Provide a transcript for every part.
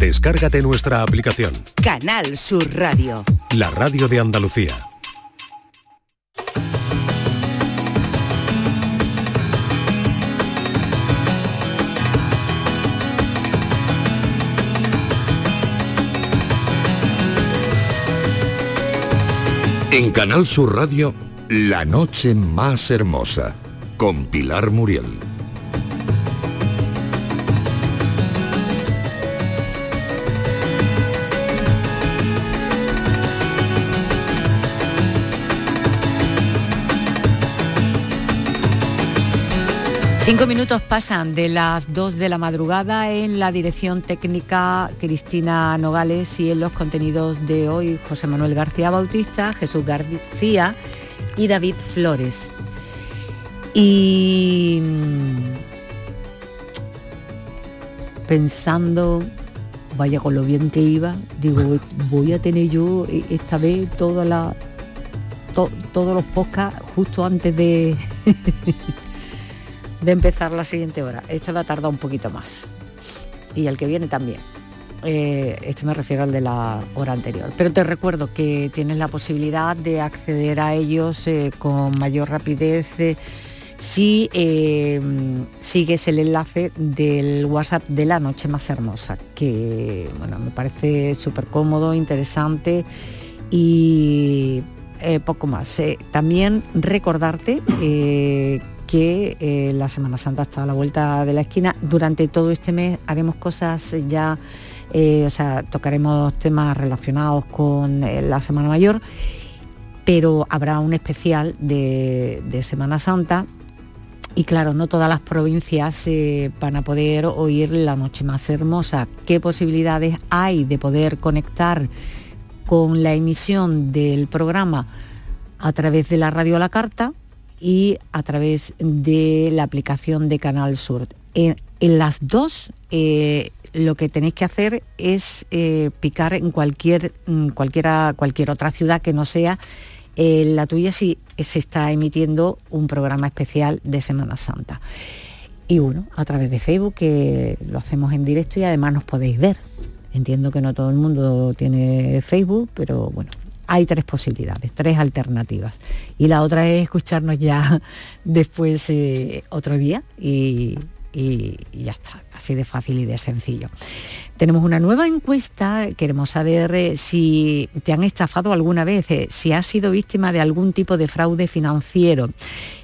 Descárgate nuestra aplicación. Canal Sur Radio. La radio de Andalucía. En Canal Sur Radio, La Noche Más Hermosa, con Pilar Muriel. Cinco minutos pasan de las dos de la madrugada en la dirección técnica Cristina Nogales y en los contenidos de hoy José Manuel García Bautista, Jesús García y David Flores. Y mm, pensando, vaya con lo bien que iba, digo, voy a tener yo e-, esta vez toda la, todos los podcasts justo antes de... de empezar la siguiente hora. Este va a tardar un poquito más. Y el que viene también. Eh, este me refiero al de la hora anterior. Pero te recuerdo que tienes la posibilidad de acceder a ellos eh, con mayor rapidez eh, si sigues el enlace del WhatsApp de la noche más hermosa, que bueno, me parece súper cómodo, interesante y poco más. también recordarte que eh, la Semana Santa está a la vuelta de la esquina. Durante todo este mes haremos cosas ya, eh, o sea, tocaremos temas relacionados con eh, la Semana Mayor, pero habrá un especial de, Semana Santa y claro, no todas las provincias van a poder oír la noche más hermosa. ¿Qué posibilidades hay de poder conectar con la emisión del programa a través de la radio a la carta? Y a través de la aplicación de Canal Sur. En, las dos eh, lo que tenéis que hacer es eh, picar en cualquier, mm, cualquiera, cualquier otra ciudad que no sea eh, la tuya si se está emitiendo un programa especial de Semana Santa. Y bueno, a través de Facebook, que lo hacemos en directo y además nos podéis ver. Entiendo que no todo el mundo tiene Facebook, pero bueno, hay tres posibilidades, tres alternativas. Y la otra es escucharnos ya después eh, otro día y, y, ya está, así de fácil y de sencillo. Tenemos una nueva encuesta, queremos saber eh, si te han estafado alguna vez, eh, si has sido víctima de algún tipo de fraude financiero.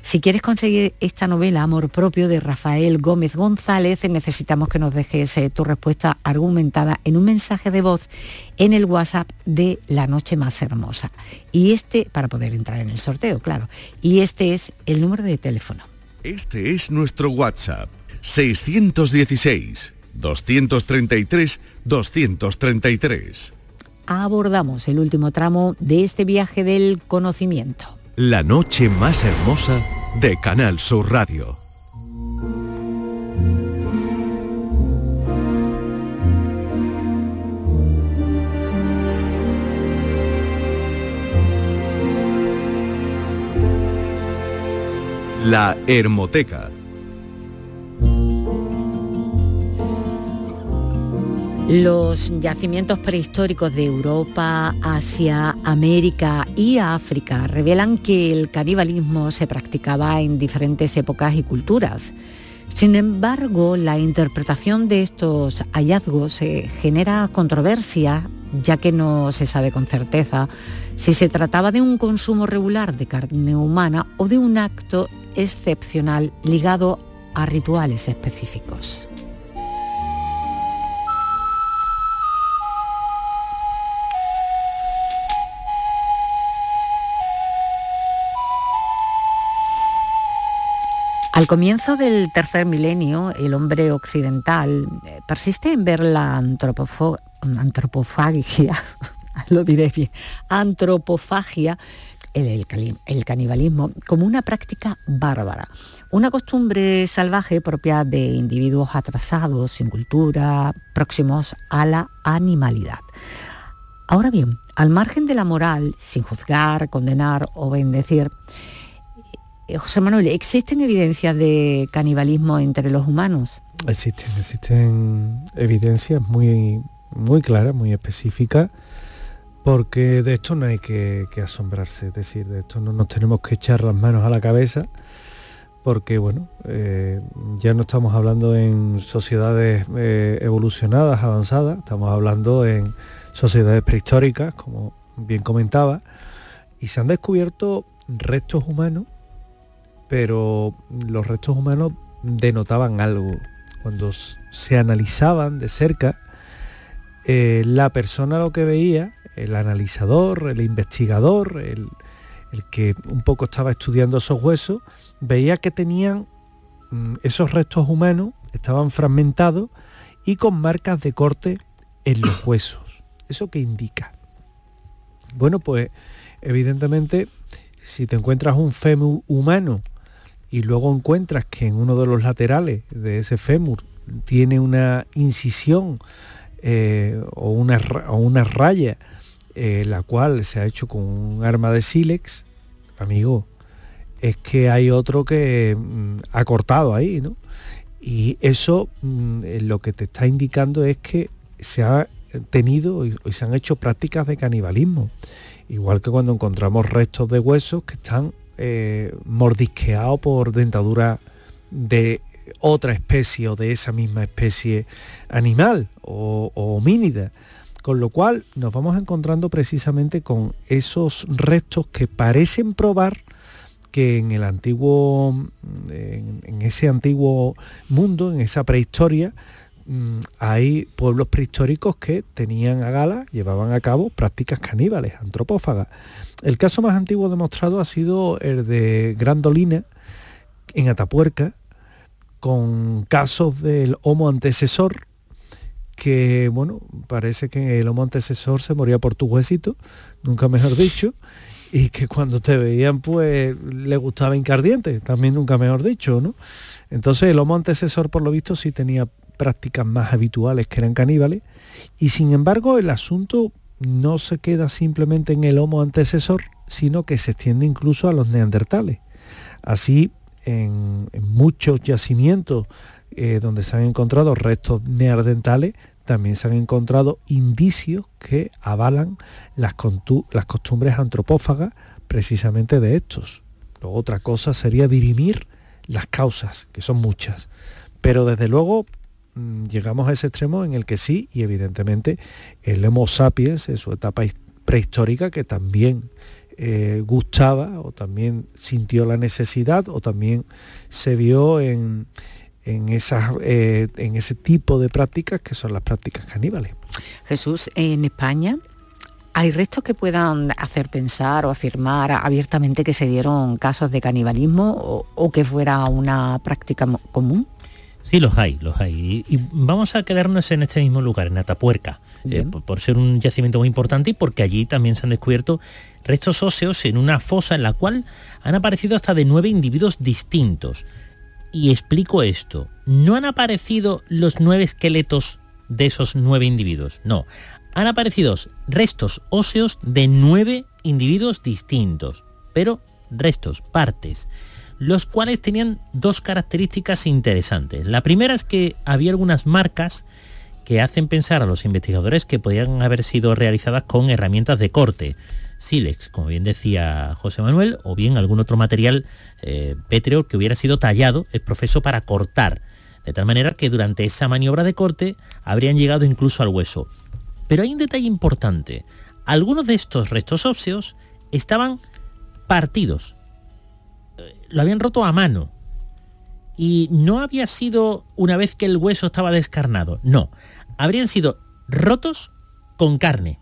Si quieres conseguir esta novela, Amor Propio, de Rafael Gómez González, necesitamos que nos dejes eh, tu respuesta argumentada en un mensaje de voz en el WhatsApp de La Noche Más Hermosa. Y este, para poder entrar en el sorteo, claro. Y este es el número de teléfono. Este es nuestro WhatsApp 616 233 233. Abordamos el último tramo de este viaje del conocimiento. La noche más hermosa de Canal Sur Radio. La Hermoteca Los yacimientos prehistóricos de Europa, Asia, América y África revelan que el canibalismo se practicaba en diferentes épocas y culturas. Sin embargo, la interpretación de estos hallazgos eh, genera controversia, ya que no se sabe con certeza si se trataba de un consumo regular de carne humana o de un acto excepcional ligado a rituales específicos. Al comienzo del tercer milenio, el hombre occidental eh, persiste en ver la antropofagia, lo diré bien, antropofagia, el, el, canibalismo, como una práctica bárbara, una costumbre salvaje propia de individuos atrasados, sin cultura, próximos a la animalidad. Ahora bien, al margen de la moral, sin juzgar, condenar o bendecir, José Manuel, ¿existen evidencias de canibalismo entre los humanos? Existen, existen evidencias muy, muy clara, muy específica, porque de esto no hay que, asombrarse, es decir, de esto no nos tenemos que echar las manos a la cabeza, porque bueno, eh, ya no estamos hablando en sociedades eh, evolucionadas, avanzadas, estamos hablando en sociedades prehistóricas, como bien comentaba, y se han descubierto restos humanos, pero los restos humanos denotaban algo. Cuando se analizaban de cerca, eh, la persona lo que veía, el analizador, el investigador, el, que un poco estaba estudiando esos huesos, veía que tenían mm, esos restos humanos, estaban fragmentados y con marcas de corte en los huesos. ¿Eso qué indica? Bueno, pues evidentemente si te encuentras un fémur humano y luego encuentras que en uno de los laterales de ese fémur tiene una incisión eh, o, una, una, raya, eh, la cual se ha hecho con un arma de sílex, amigo, es que hay otro que mm, ha cortado ahí, ¿no? Y eso mm, eh, lo que te está indicando es que se ha tenido y se han hecho prácticas de canibalismo. Igual que cuando encontramos restos de huesos que están eh, mordisqueados por dentadura de otra especie o de esa misma especie animal o, homínida. Con lo cual nos vamos encontrando precisamente con esos restos que parecen probar que en el antiguo, en, ese antiguo mundo, en esa prehistoria, mm, hay pueblos prehistóricos que tenían a gala, llevaban a cabo prácticas caníbales, antropófagas. El caso más antiguo demostrado ha sido el de Grandolina, en Atapuerca, con casos del homo antecesor, que bueno, parece que el homo antecesor se moría por tu huesito, nunca mejor dicho, y que cuando te veían pues le gustaba incardiente, también nunca mejor dicho, ¿no? Entonces el homo antecesor por lo visto sí tenía prácticas más habituales que eran caníbales, y sin embargo el asunto no se queda simplemente en el homo antecesor, sino que se extiende incluso a los neandertales. Así, en, muchos yacimientos eh, donde se han encontrado restos neandertales, también se han encontrado indicios que avalan las, las costumbres antropófagas precisamente de estos. otra cosa sería dirimir las causas, que son muchas. Pero desde luego llegamos a ese extremo en el que sí, y evidentemente el Homo sapiens en su etapa prehistórica, que también eh, gustaba o también sintió la necesidad o también se vio en, en, esas, eh, en ese tipo de prácticas que son las prácticas caníbales. Jesús, en España ¿Hay restos que puedan hacer pensar o afirmar abiertamente que se dieron casos de canibalismo o que fuera una práctica común? Sí, los hay, los hay. Y, vamos a quedarnos en este mismo lugar, en Atapuerca, eh, por, ser un yacimiento muy importante y porque allí también se han descubierto restos óseos en una fosa en la cual han aparecido hasta de nueve individuos distintos. Y explico esto, no han aparecido los nueve esqueletos de esos nueve individuos, no. Han aparecido restos óseos de nueve individuos distintos, pero restos, partes los cuales tenían dos características interesantes. La primera es que había algunas marcas que hacen pensar a los investigadores que podían haber sido realizadas con herramientas de corte, sílex, como bien decía José Manuel, o bien algún otro material eh, pétreo que hubiera sido tallado, es profeso para cortar, de tal manera que durante esa maniobra de corte habrían llegado incluso al hueso. Pero hay un detalle importante, algunos de estos restos óseos estaban partidos, lo habían roto a mano. Y no había sido una vez que el hueso estaba descarnado, no. Habrían sido rotos con carne.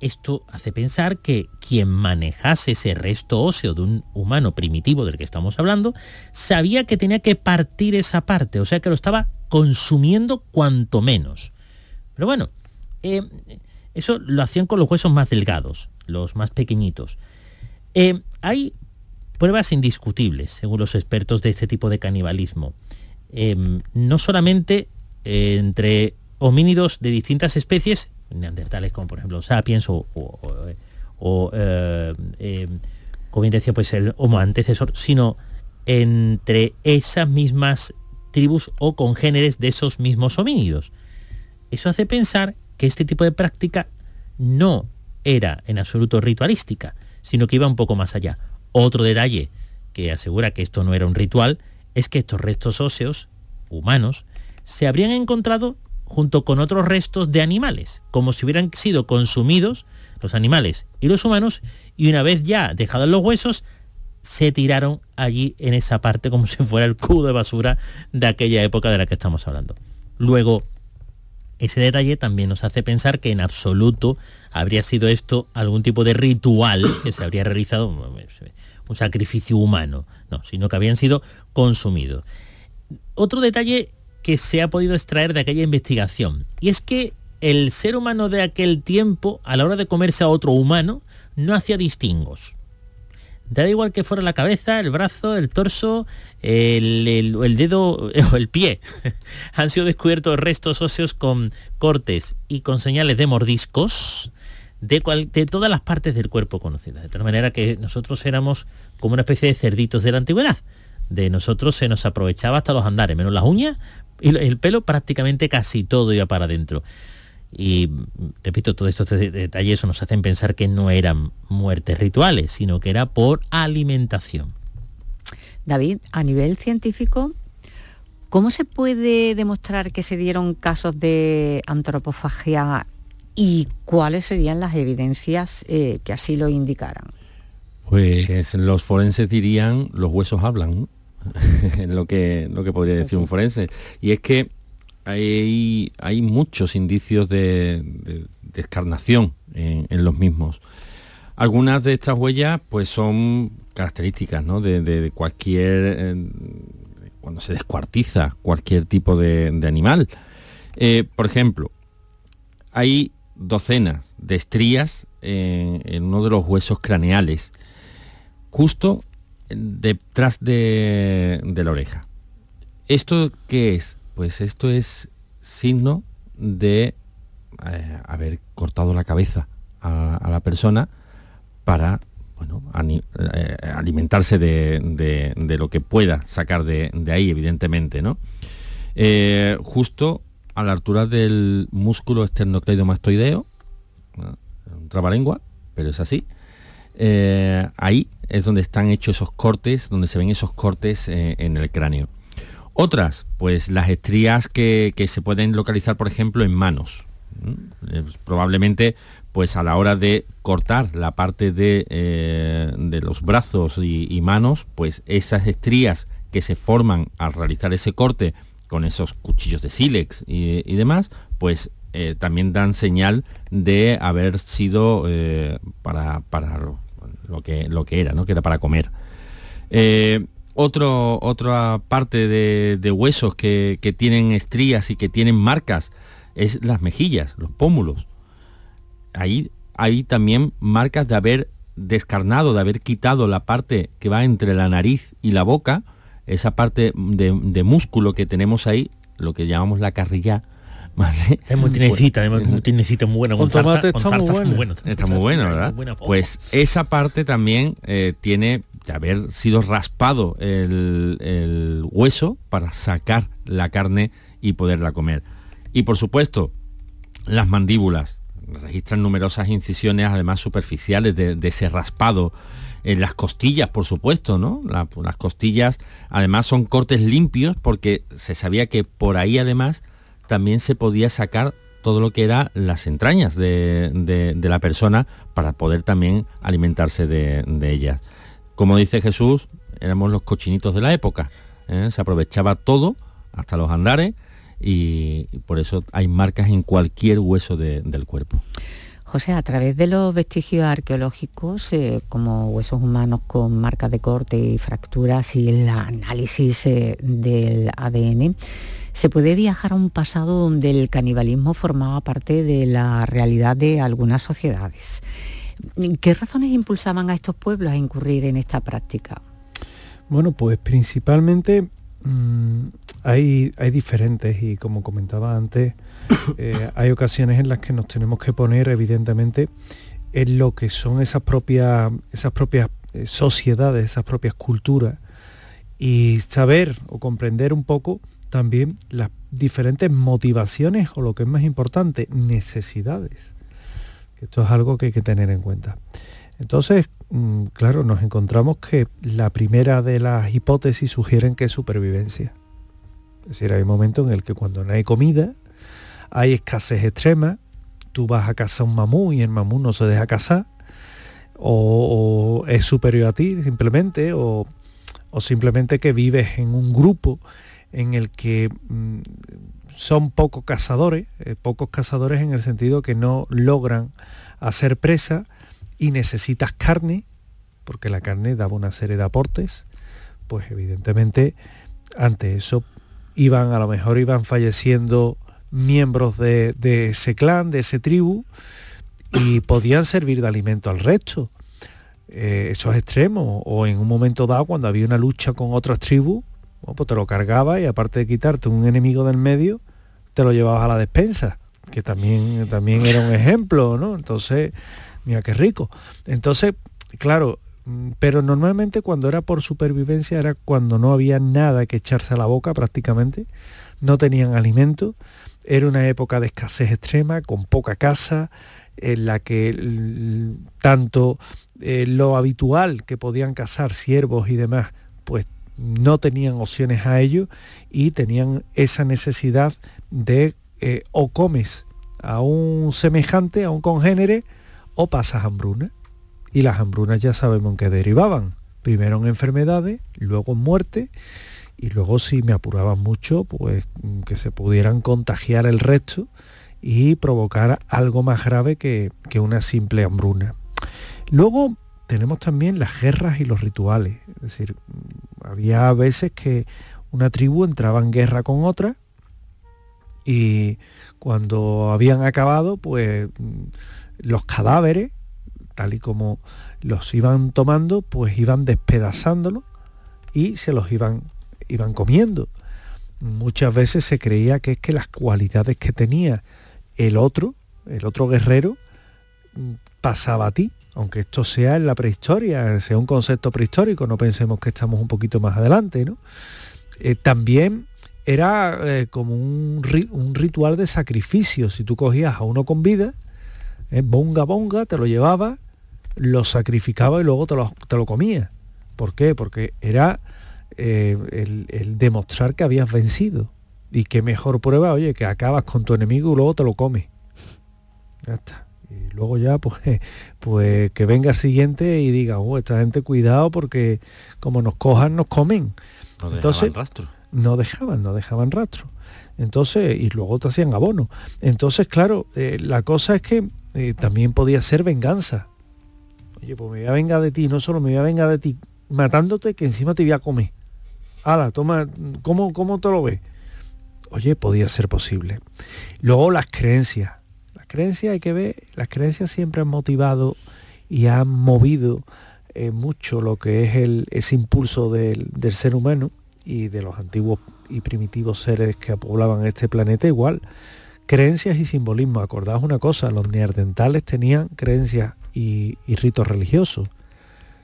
Esto hace pensar que quien manejase ese resto óseo de un humano primitivo del que estamos hablando, sabía que tenía que partir esa parte, o sea que lo estaba consumiendo cuanto menos. Pero bueno, eh, eso lo hacían con los huesos más delgados, los más pequeñitos. Eh, hay pruebas indiscutibles, según los expertos de este tipo de canibalismo. Em, no solamente eh, entre homínidos de distintas especies, neandertales como por ejemplo sapiens o, eh, em, como bien decía, pues el homo antecesor, sino entre esas mismas tribus o congéneres de esos mismos homínidos. Eso hace pensar que este tipo de práctica no era en absoluto ritualística, sino que iba un poco más allá. Otro detalle que asegura que esto no era un ritual es que estos restos óseos humanos se habrían encontrado junto con otros restos de animales, como si hubieran sido consumidos los animales y los humanos, y una vez ya dejados los huesos, se tiraron allí en esa parte como si fuera el cubo de basura de aquella época de la que estamos hablando. Luego, ese detalle también nos hace pensar que en absoluto habría sido esto algún tipo de ritual que se habría realizado, un sacrificio humano, no, sino que habían sido consumidos. Otro detalle que se ha podido extraer de aquella investigación, y es que el ser humano de aquel tiempo, a la hora de comerse a otro humano, no hacía distingos. Da igual que fuera la cabeza, el brazo, el torso, el, dedo o el pie. Han sido descubiertos restos óseos con cortes y con señales de mordiscos de, de todas las partes del cuerpo conocidas. De tal manera que nosotros éramos como una especie de cerditos de la antigüedad. De nosotros se nos aprovechaba hasta los andares, menos las uñas y el pelo prácticamente casi todo iba para adentro. Y repito, todos estos detalles nos hacen pensar que no eran muertes rituales, sino que era por alimentación. David, a nivel científico, ¿cómo se puede demostrar que se dieron casos de antropofagia y cuáles serían las evidencias eh, que así lo indicaran? Pues los forenses dirían, los huesos hablan, lo que, lo que podría decir un forense. Y es que hay, hay muchos indicios de, descarnación en, los mismos. Algunas de estas huellas pues son características de, cualquier, eh, cuando se descuartiza cualquier tipo de, animal. Eh, por ejemplo, hay docenas de estrías en, uno de los huesos craneales, justo detrás de, la oreja. ¿Esto qué es? Pues esto es signo de eh, haber cortado la cabeza a, la persona para bueno, eh, alimentarse de, lo que pueda sacar de, ahí, evidentemente, ¿no? Eh, justo a la altura del músculo esternocleidomastoideo, un trabalengua, pero es así, ahí es donde están hechos esos cortes, donde se ven esos cortes en el cráneo. Otras, pues las estrías que, se pueden localizar, por ejemplo, en manos. Eh, probablemente, pues a la hora de cortar la parte de, eh, los brazos y, manos, pues esas estrías que se forman al realizar ese corte con esos cuchillos de sílex y, demás, pues eh, también dan señal de haber sido para, para lo, que, lo que era, ¿no? que era para comer otra parte de, huesos que, tienen estrías y que tienen marcas es las mejillas, los pómulos. Ahí hay también marcas de haber descarnado, de haber quitado la parte que va entre la nariz y la boca, esa parte de, músculo que tenemos ahí, lo que llamamos la carrilla, Es muy tinecita, es muy tinecita muy buena. Con, tomate está, muy bueno. Está muy bueno, ¿verdad? Pues esa parte también eh, tiene de haber sido raspado el, hueso para sacar la carne y poderla comer. Y por supuesto, las mandíbulas registran numerosas incisiones, además superficiales, de, ese raspado. En las costillas, por supuesto, ¿no? las costillas, además, son cortes limpios porque se sabía que por ahí, además, también se podía sacar todo lo que era las entrañas de, la persona para poder también alimentarse de, de ellas como dice Jesús, éramos los cochinitos de la época. ¿eh? Se aprovechaba todo, hasta los andares, y, por eso hay marcas en cualquier hueso del cuerpo. José, a través de los vestigios arqueológicos, eh, como huesos humanos con marcas de corte y fracturas y el análisis eh, del ADN, se puede viajar a un pasado donde el canibalismo formaba parte de la realidad de algunas sociedades. ¿Qué razones impulsaban a estos pueblos a incurrir en esta práctica? Bueno, pues principalmente mm, hay, hay, diferentes y como comentaba antes, eh, hay ocasiones en las que nos tenemos que poner evidentemente en lo que son esas propias, esas propias eh, sociedades, esas propias culturas y saber o comprender un poco también las diferentes motivaciones o lo que es más importante, necesidades. Esto es algo que hay que tener en cuenta. Entonces, claro, nos encontramos que la primera de las hipótesis sugieren que es supervivencia. Es decir, hay un momento en el que cuando no hay comida, hay escasez extrema, tú vas a cazar un mamú y el mamú no se deja cazar, o, es superior a ti simplemente, o, simplemente que vives en un grupo en el que mm, son pocos cazadores, eh, pocos cazadores en el sentido que no logran hacer presa y necesitas carne, porque la carne daba una serie de aportes, pues evidentemente ante eso iban, a lo mejor iban falleciendo miembros de, ese clan, de ese tribu, y podían servir de alimento al resto. Eh, esos extremos, o en un momento dado, cuando había una lucha con otras tribus, pues te lo cargaba y aparte de quitarte un enemigo del medio, te lo llevabas a la despensa, que también, también era un ejemplo, ¿no? Entonces, mira qué rico. Entonces, claro, mm, pero normalmente cuando era por supervivencia era cuando no había nada que echarse a la boca prácticamente, no tenían alimento, era una época de escasez extrema, con poca casa, en la que tanto eh, lo habitual que podían cazar siervos y demás, pues no tenían opciones a ello y tenían esa necesidad de eh, o comes a un semejante, a un congénere, o pasas hambruna. Y las hambrunas ya sabemos en qué derivaban. Primero en enfermedades, luego en muerte, y luego si me apuraban mucho, pues que se pudieran contagiar el resto y provocar algo más grave que, que una simple hambruna. Luego tenemos también las guerras y los rituales. Es decir, había veces que una tribu entraba en guerra con otra y cuando habían acabado, pues los cadáveres, tal y como los iban tomando, pues iban despedazándolos y se los iban, iban comiendo. Muchas veces se creía que es que las cualidades que tenía el otro, el otro guerrero, pasaba a ti, aunque esto sea en la prehistoria, sea un concepto prehistórico, no pensemos que estamos un poquito más adelante, ¿no? Eh, también era eh, como un, un, ritual de sacrificio. Si tú cogías a uno con vida, eh, bonga bonga, te lo llevaba, lo sacrificaba y luego te lo, te lo comía. ¿Por qué? Porque era el, el, demostrar que habías vencido. Y qué mejor prueba, oye, que acabas con tu enemigo y luego te lo comes. Ya está y luego ya pues, pues que venga el siguiente y diga, oh, esta gente cuidado porque como nos cojan nos comen. No Entonces, rastro. No dejaban, no dejaban rastro. Entonces, y luego te hacían abono. Entonces, claro, eh, la cosa es que eh, también podía ser venganza. Oye, pues me voy a vengar de ti, no solo me voy a vengar de ti matándote, que encima te voy a comer. Hala, toma, ¿cómo, cómo te lo ves? Oye, podía ser posible. Luego las creencias creencias hay que ver, las creencias siempre han motivado y han movido eh, mucho lo que es el, ese impulso del, ser humano y de los antiguos y primitivos seres que poblaban este planeta igual. Creencias y simbolismo. Acordaos una cosa, los neandertales tenían creencias y, ritos religiosos,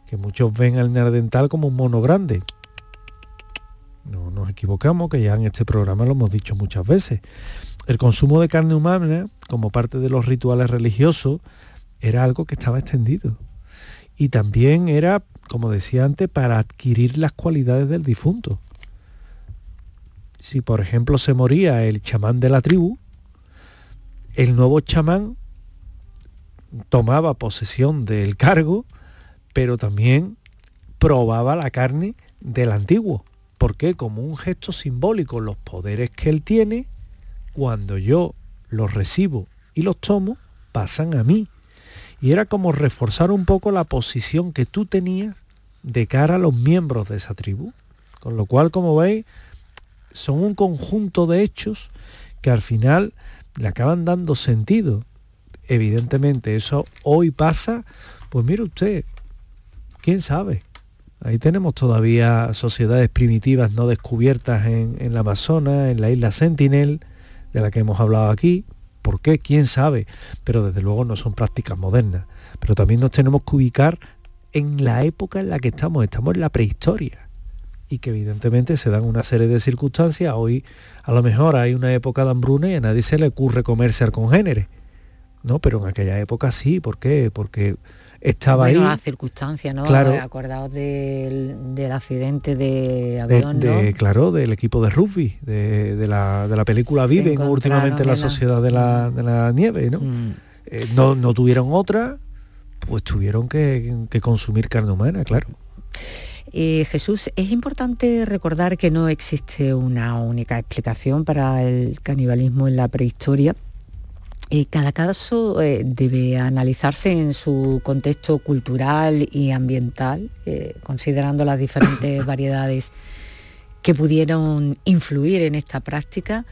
que muchos ven al neandertal como un mono grande. No nos equivocamos, que ya en este programa lo hemos dicho muchas veces. El consumo de carne humana, como parte de los rituales religiosos, era algo que estaba extendido. Y también era, como decía antes, para adquirir las cualidades del difunto. Si por ejemplo se moría el chamán de la tribu, el nuevo chamán tomaba posesión del cargo, pero también probaba la carne del antiguo. porque Como un gesto simbólico, los poderes que él tiene cuando yo los recibo y los tomo, pasan a mí. Y era como reforzar un poco la posición que tú tenías de cara a los miembros de esa tribu. Con lo cual, como veis, son un conjunto de hechos que al final le acaban dando sentido. Evidentemente, eso hoy pasa, pues mire usted, quién sabe. Ahí tenemos todavía sociedades primitivas no descubiertas en, en la Amazonas, en la isla Sentinel, de la que hemos hablado aquí. ¿Por qué? ¿Quién sabe? Pero desde luego no son prácticas modernas. Pero también nos tenemos que ubicar en la época en la que estamos. Estamos en la prehistoria. Y que evidentemente se dan una serie de circunstancias. Hoy a lo mejor hay una época de hambruna y a nadie se le ocurre comerse al congénere, ¿no? Pero en aquella época sí, ¿por qué? Porque estaba bueno, ahí. las circunstancias, ¿no? Claro. Acordaos del, del accidente de avión, de, ¿no? claro, del equipo de rugby, de, de la, de la película Se Viven, últimamente la sociedad de la, de la nieve, ¿no? Mm. Eh, no, no tuvieron otra, pues tuvieron que, que consumir carne humana, claro. Eh, Jesús, es importante recordar que no existe una única explicación para el canibalismo en la prehistoria. Eh, cada caso eh, debe analizarse en su contexto cultural y ambiental, eh, considerando las diferentes variedades que pudieron influir en esta práctica.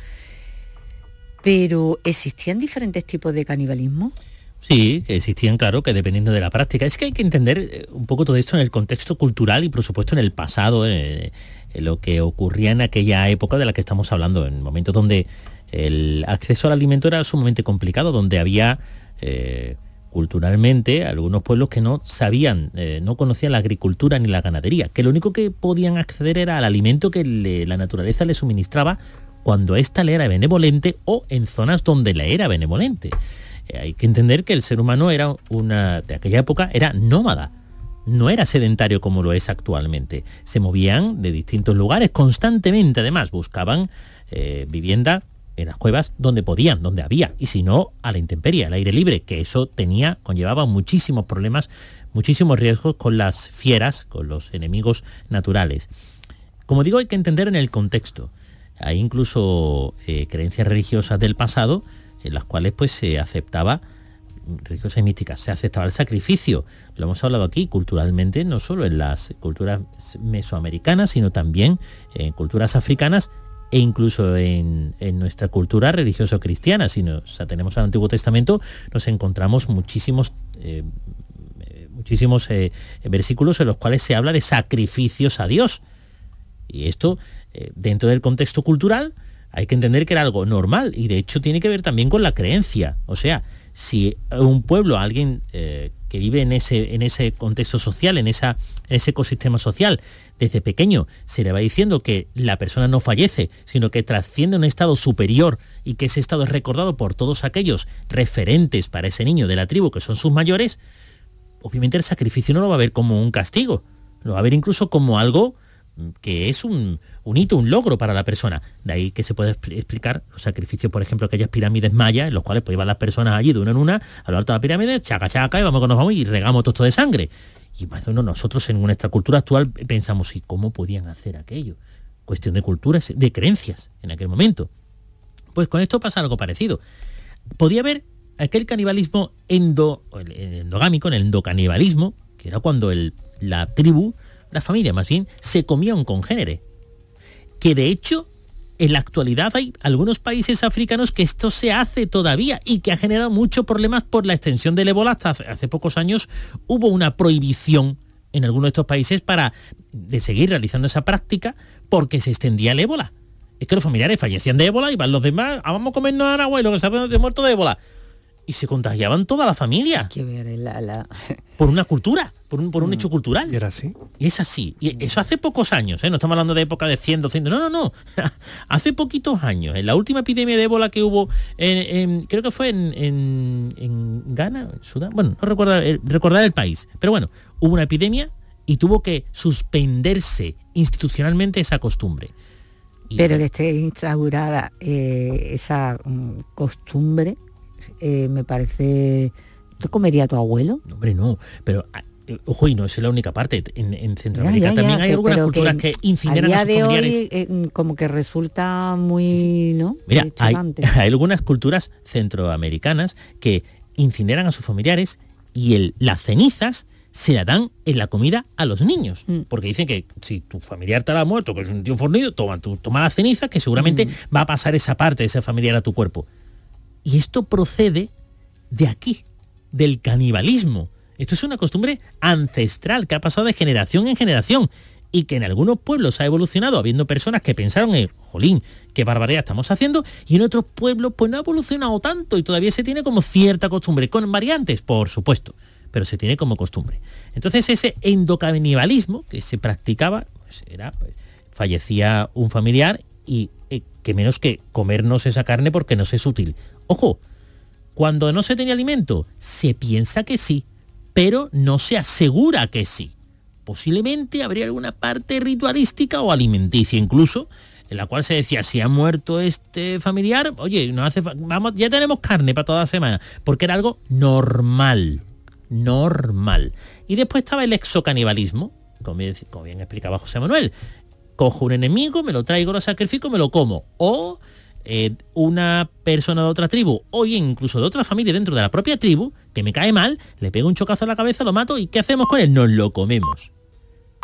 Pero, ¿existían diferentes tipos de canibalismo? Sí, que existían, claro, que dependiendo de la práctica. Es que hay que entender eh, un poco todo esto en el contexto cultural y por supuesto en el pasado, eh, en lo que ocurría en aquella época de la que estamos hablando, en momentos donde el acceso al alimento era sumamente complicado, donde había eh, culturalmente algunos pueblos que no sabían, eh, no conocían la agricultura ni la ganadería, que lo único que podían acceder era al alimento que la naturaleza le suministraba cuando ésta le era benevolente o en zonas donde le era benevolente. Eh, hay que entender que el ser humano era una de aquella época era nómada. No era sedentario como lo es actualmente. Se movían de distintos lugares constantemente. Además buscaban eh, vivienda en las cuevas donde podían donde había y si no a la intemperie al aire libre que eso tenía conllevaba muchísimos problemas muchísimos riesgos con las fieras con los enemigos naturales. Como digo hay que entender en el contexto. Hay incluso eh, creencias religiosas del pasado en las cuales pues se aceptaba religiosas y místicas, se aceptaba el sacrificio. Lo hemos hablado aquí culturalmente, no solo en las culturas mesoamericanas, sino también en culturas africanas e incluso en, nuestra cultura religioso-cristiana. Si nos atenemos al Antiguo Testamento, nos encontramos muchísimos eh, muchísimos eh, versículos en los cuales se habla de sacrificios a Dios. Y esto, eh, dentro del contexto cultural, hay que entender que era algo normal y de hecho tiene que ver también con la creencia. O sea, si un pueblo, alguien eh, que vive en ese, en ese contexto social, en, esa, en ese ecosistema social, desde pequeño se le va diciendo que la persona no fallece, sino que trasciende a un estado superior y que ese estado es recordado por todos aquellos referentes para ese niño de la tribu que son sus mayores, obviamente el sacrificio no lo va a ver como un castigo, lo va a ver incluso como algo que es un, un hito, un logro para la persona. De ahí que se puede expl- explicar los sacrificios, por ejemplo, aquellas pirámides mayas, en los cuales pues iban las personas allí de una en una, a lo alto de la pirámide, chaca, chaca, y vamos que nos vamos y regamos todo esto de sangre. Y más o menos nosotros en nuestra cultura actual pensamos, ¿y cómo podían hacer aquello? Cuestión de culturas, de creencias en aquel momento. Pues con esto pasa algo parecido. Podía haber aquel canibalismo endo, el- endogámico, en el endocanibalismo, que era cuando el- la tribu, la familia más bien, se comía un congénere. Que de hecho, en la actualidad hay algunos países africanos que esto se hace todavía y que ha generado muchos problemas por la extensión del ébola. Hasta hace, pocos años hubo una prohibición en algunos de estos países para de seguir realizando esa práctica porque se extendía el ébola. Es que los familiares fallecían de ébola y van los demás, "Ah, vamos a comernos a abuelo que se ha de muerto de ébola. Y se contagiaban toda la familia Que ver la, la- por una cultura, por un, por un hecho cultural. Y era así. Y es así. Y eso hace pocos años, ¿eh? no estamos hablando de época de 100, 200. No, no, no. hace poquitos años. En la última epidemia de ébola que hubo, en, en- creo que fue en, en- en Ghana, en Sudán. Bueno, no recuerdo eh, recordar el país. Pero bueno, hubo una epidemia y tuvo que suspenderse institucionalmente esa costumbre. Y- Pero que esté instaurada eh, esa mm, costumbre, eh, me parece... ¿Tú comería a tu abuelo? No, hombre, no. Pero, ah, eh, ojo, y no es la única parte. En, en Centroamérica Ya, ya, también ya, hay que- algunas culturas que, incineran a sus de familiares. hoy eh, mm, como que resulta muy, ¿no? Mira, hay, algunas culturas centroamericanas que incineran a sus familiares y el, las cenizas se la dan en la comida a los niños. Mm. Porque dicen que si tu familiar te ha muerto, que es un tío fornido, toma, tú, toma las cenizas, que seguramente Mm. va a pasar esa parte de ese familiar a tu cuerpo. Y esto procede de aquí, del canibalismo. Esto es una costumbre ancestral que ha pasado de generación en generación y que en algunos pueblos ha evolucionado habiendo personas que pensaron en, jolín, qué barbaridad estamos haciendo, y en otros pueblos pues no ha evolucionado tanto y todavía se tiene como cierta costumbre, con variantes, por supuesto, pero se tiene como costumbre. Entonces ese endocanibalismo que se practicaba pues, era pues, fallecía un familiar y eh, que menos que comernos esa carne porque nos es útil. Ojo, cuando no se tenía alimento, se piensa que sí, pero no se asegura que sí. Posiblemente habría alguna parte ritualística o alimenticia incluso, en la cual se decía, si ha muerto este familiar, oye, no hace vamos, ya tenemos carne para toda la semana, porque era algo normal, normal. Y después estaba el exocanibalismo, como bien, como bien explicaba José Manuel. Cojo un enemigo, me lo traigo, lo sacrifico, me lo como. O eh, una persona de otra tribu o incluso de otra familia dentro de la propia tribu que me cae mal, le pego un chocazo a la cabeza, lo mato y ¿qué hacemos con él? Nos lo comemos.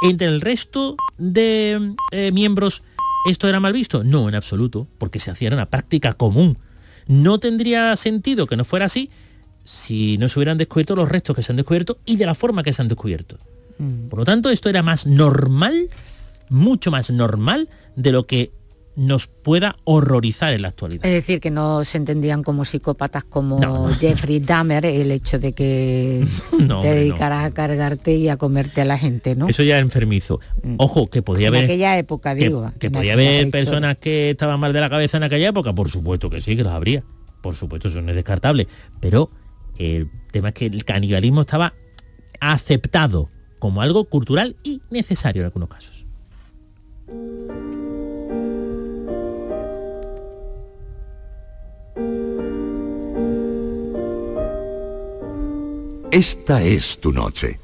Entre el resto de eh, miembros, ¿esto era mal visto? No, en absoluto, porque se hacía una práctica común. No tendría sentido que no fuera así si no se hubieran descubierto los restos que se han descubierto y de la forma que se han descubierto. Mm. Por lo tanto, esto era más normal, mucho más normal de lo que nos pueda horrorizar en la actualidad. Es decir, que no se entendían como psicópatas como Jeffrey Dahmer el hecho de que te dedicaras a cargarte y a comerte a la gente, ¿no? Eso ya es enfermizo. Mm. Ojo, que podía haber... En aquella época, digo. Que, podía haber personas que estaban mal de la cabeza en aquella época, por supuesto que sí, que los habría. Por supuesto, eso no es descartable. Pero el tema es que el canibalismo estaba aceptado como algo cultural y necesario en algunos casos. Esta es tu noche,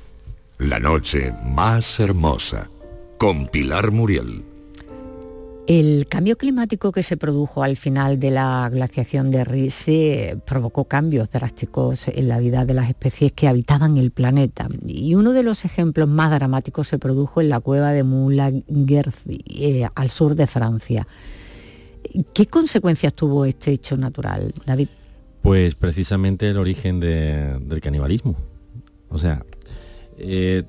la noche más hermosa, con Pilar Muriel. El cambio climático que se produjo al final de la glaciación de Risse provocó cambios drásticos en la vida de las especies que habitaban el planeta. Y uno de los ejemplos más dramáticos se produjo en la cueva de Moulin-Gerzi, eh, al sur de Francia. ¿Qué consecuencias tuvo este hecho natural, David? Pues precisamente el origen del canibalismo. O sea, eh,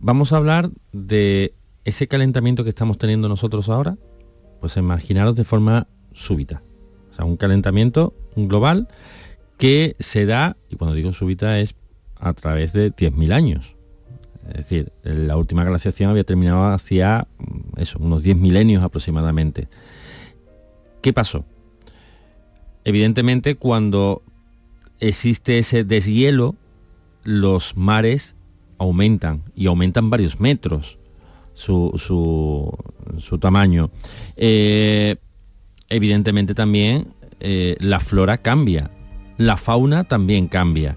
vamos a hablar de ese calentamiento que estamos teniendo nosotros ahora, pues imaginaros de forma súbita. O sea, un calentamiento global que se da, y cuando digo súbita es a través de 10.000 años. Es decir, la última glaciación había terminado hacia mm, eso, unos 10 milenios aproximadamente. ¿Qué pasó? Evidentemente cuando existe ese deshielo, los mares aumentan y aumentan varios metros su, su, tamaño. Eh, evidentemente también eh, la flora cambia, la fauna también cambia.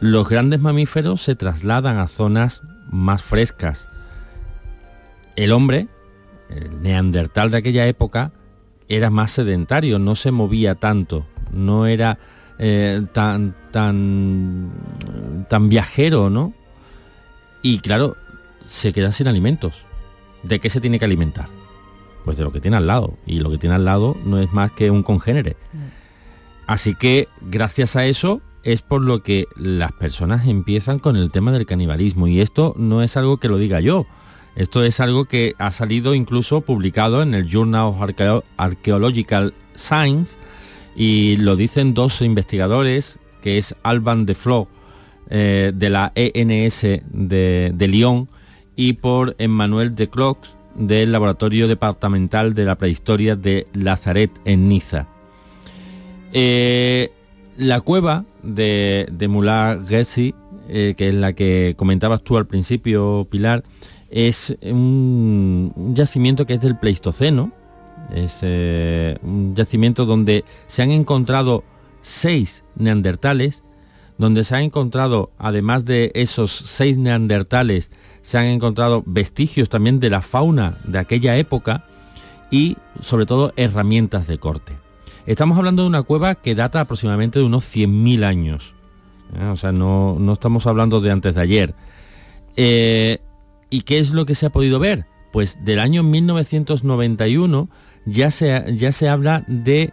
Los grandes mamíferos se trasladan a zonas más frescas. El hombre, el neandertal de aquella época, era más sedentario, no se movía tanto, no era eh, tan, tan, tan viajero, ¿no? Y claro, se queda sin alimentos. ¿De qué se tiene que alimentar? Pues de lo que tiene al lado. Y lo que tiene al lado no es más que un congénere. Mm. Así que gracias a eso es por lo que las personas empiezan con el tema del canibalismo. Y esto no es algo que lo diga yo. Esto es algo que ha salido incluso publicado en el Journal of Archaeological Science y lo dicen dos investigadores, que es Alban de Flo eh, de la ENS de, Lyon y por Emmanuel de Clox del Laboratorio Departamental de la Prehistoria de Lazaret en Niza. Eh, la cueva de, de Moulin eh, que es la que comentabas tú al principio, Pilar, es un, yacimiento que es del Pleistoceno, es eh, un yacimiento donde se han encontrado seis neandertales, donde se han encontrado, además de esos seis neandertales, se han encontrado vestigios también de la fauna de aquella época y sobre todo herramientas de corte. Estamos hablando de una cueva que data aproximadamente de unos 100.000 años. ¿eh? O sea, no, estamos hablando de antes de ayer. Eh, ¿Y qué es lo que se ha podido ver? Pues del año 1991 ya se, ya se habla de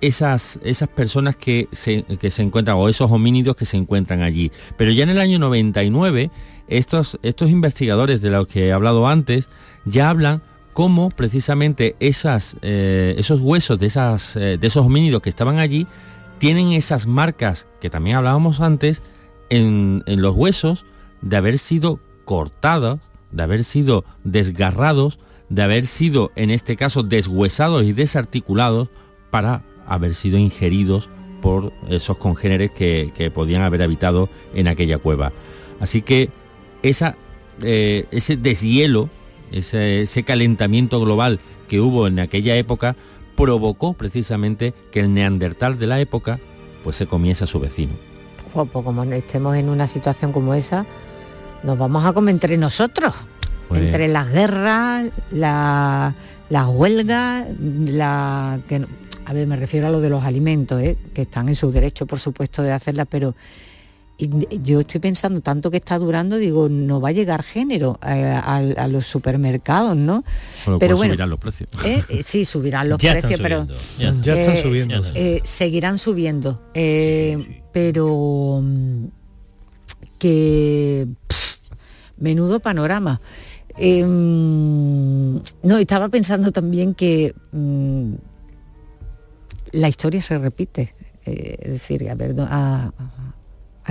esas, esas personas que se, se encuentran, o esos homínidos que se encuentran allí. Pero ya en el año 99, estos, estos investigadores de los que he hablado antes, ya hablan cómo precisamente esas, eh, esos huesos de, esas, eh, de esos homínidos que estaban allí tienen esas marcas que también hablábamos antes en, en los huesos de haber sido cortados de haber sido desgarrados de haber sido, en este caso, deshuesados y desarticulados para haber sido ingeridos por esos congéneres que, podían haber habitado en aquella cueva. Así que eh, ese deshielo, ese, ese calentamiento global que hubo en aquella época, provocó precisamente que el neandertal de la época pues se comiese a su vecino. Pues, como estemos en una situación como esa, nos vamos a comer entre nosotros. Entre las guerras, las huelgas, la que a ver, me refiero a lo de los alimentos, ¿eh? que están en su derecho, por supuesto, de hacerlas, pero yo estoy pensando tanto que está durando, digo, no va a llegar género eh, a, los supermercados, ¿no? pero bueno, subirán los precios. ¿eh? sí, subirán los precios, pero ya, están subiendo. seguirán subiendo, pero que menudo panorama. Em, no, estaba pensando también que mm, la historia se repite. Eh, es decir, a ver a,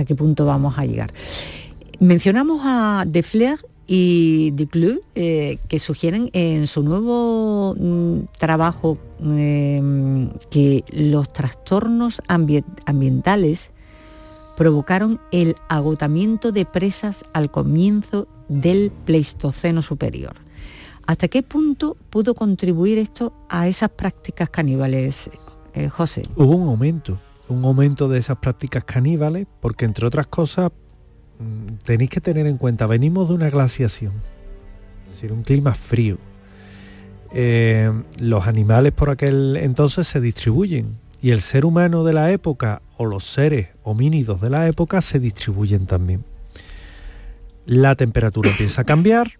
qué punto vamos a llegar. Mencionamos a De Flair y De Club, eh, que sugieren en su nuevo mm, trabajo em, que los trastornos ambientales provocaron el agotamiento de presas al comienzo del Pleistoceno superior. ¿Hasta qué punto pudo contribuir esto a esas prácticas caníbales, eh, José? Hubo un aumento, un aumento de esas prácticas caníbales, porque entre otras cosas mm, tenéis que tener en cuenta, venimos de una glaciación, es decir, un clima frío. Eh, los animales por aquel entonces se distribuyen y el ser humano de la época o los seres homínidos de la época se distribuyen también. La temperatura empieza a cambiar,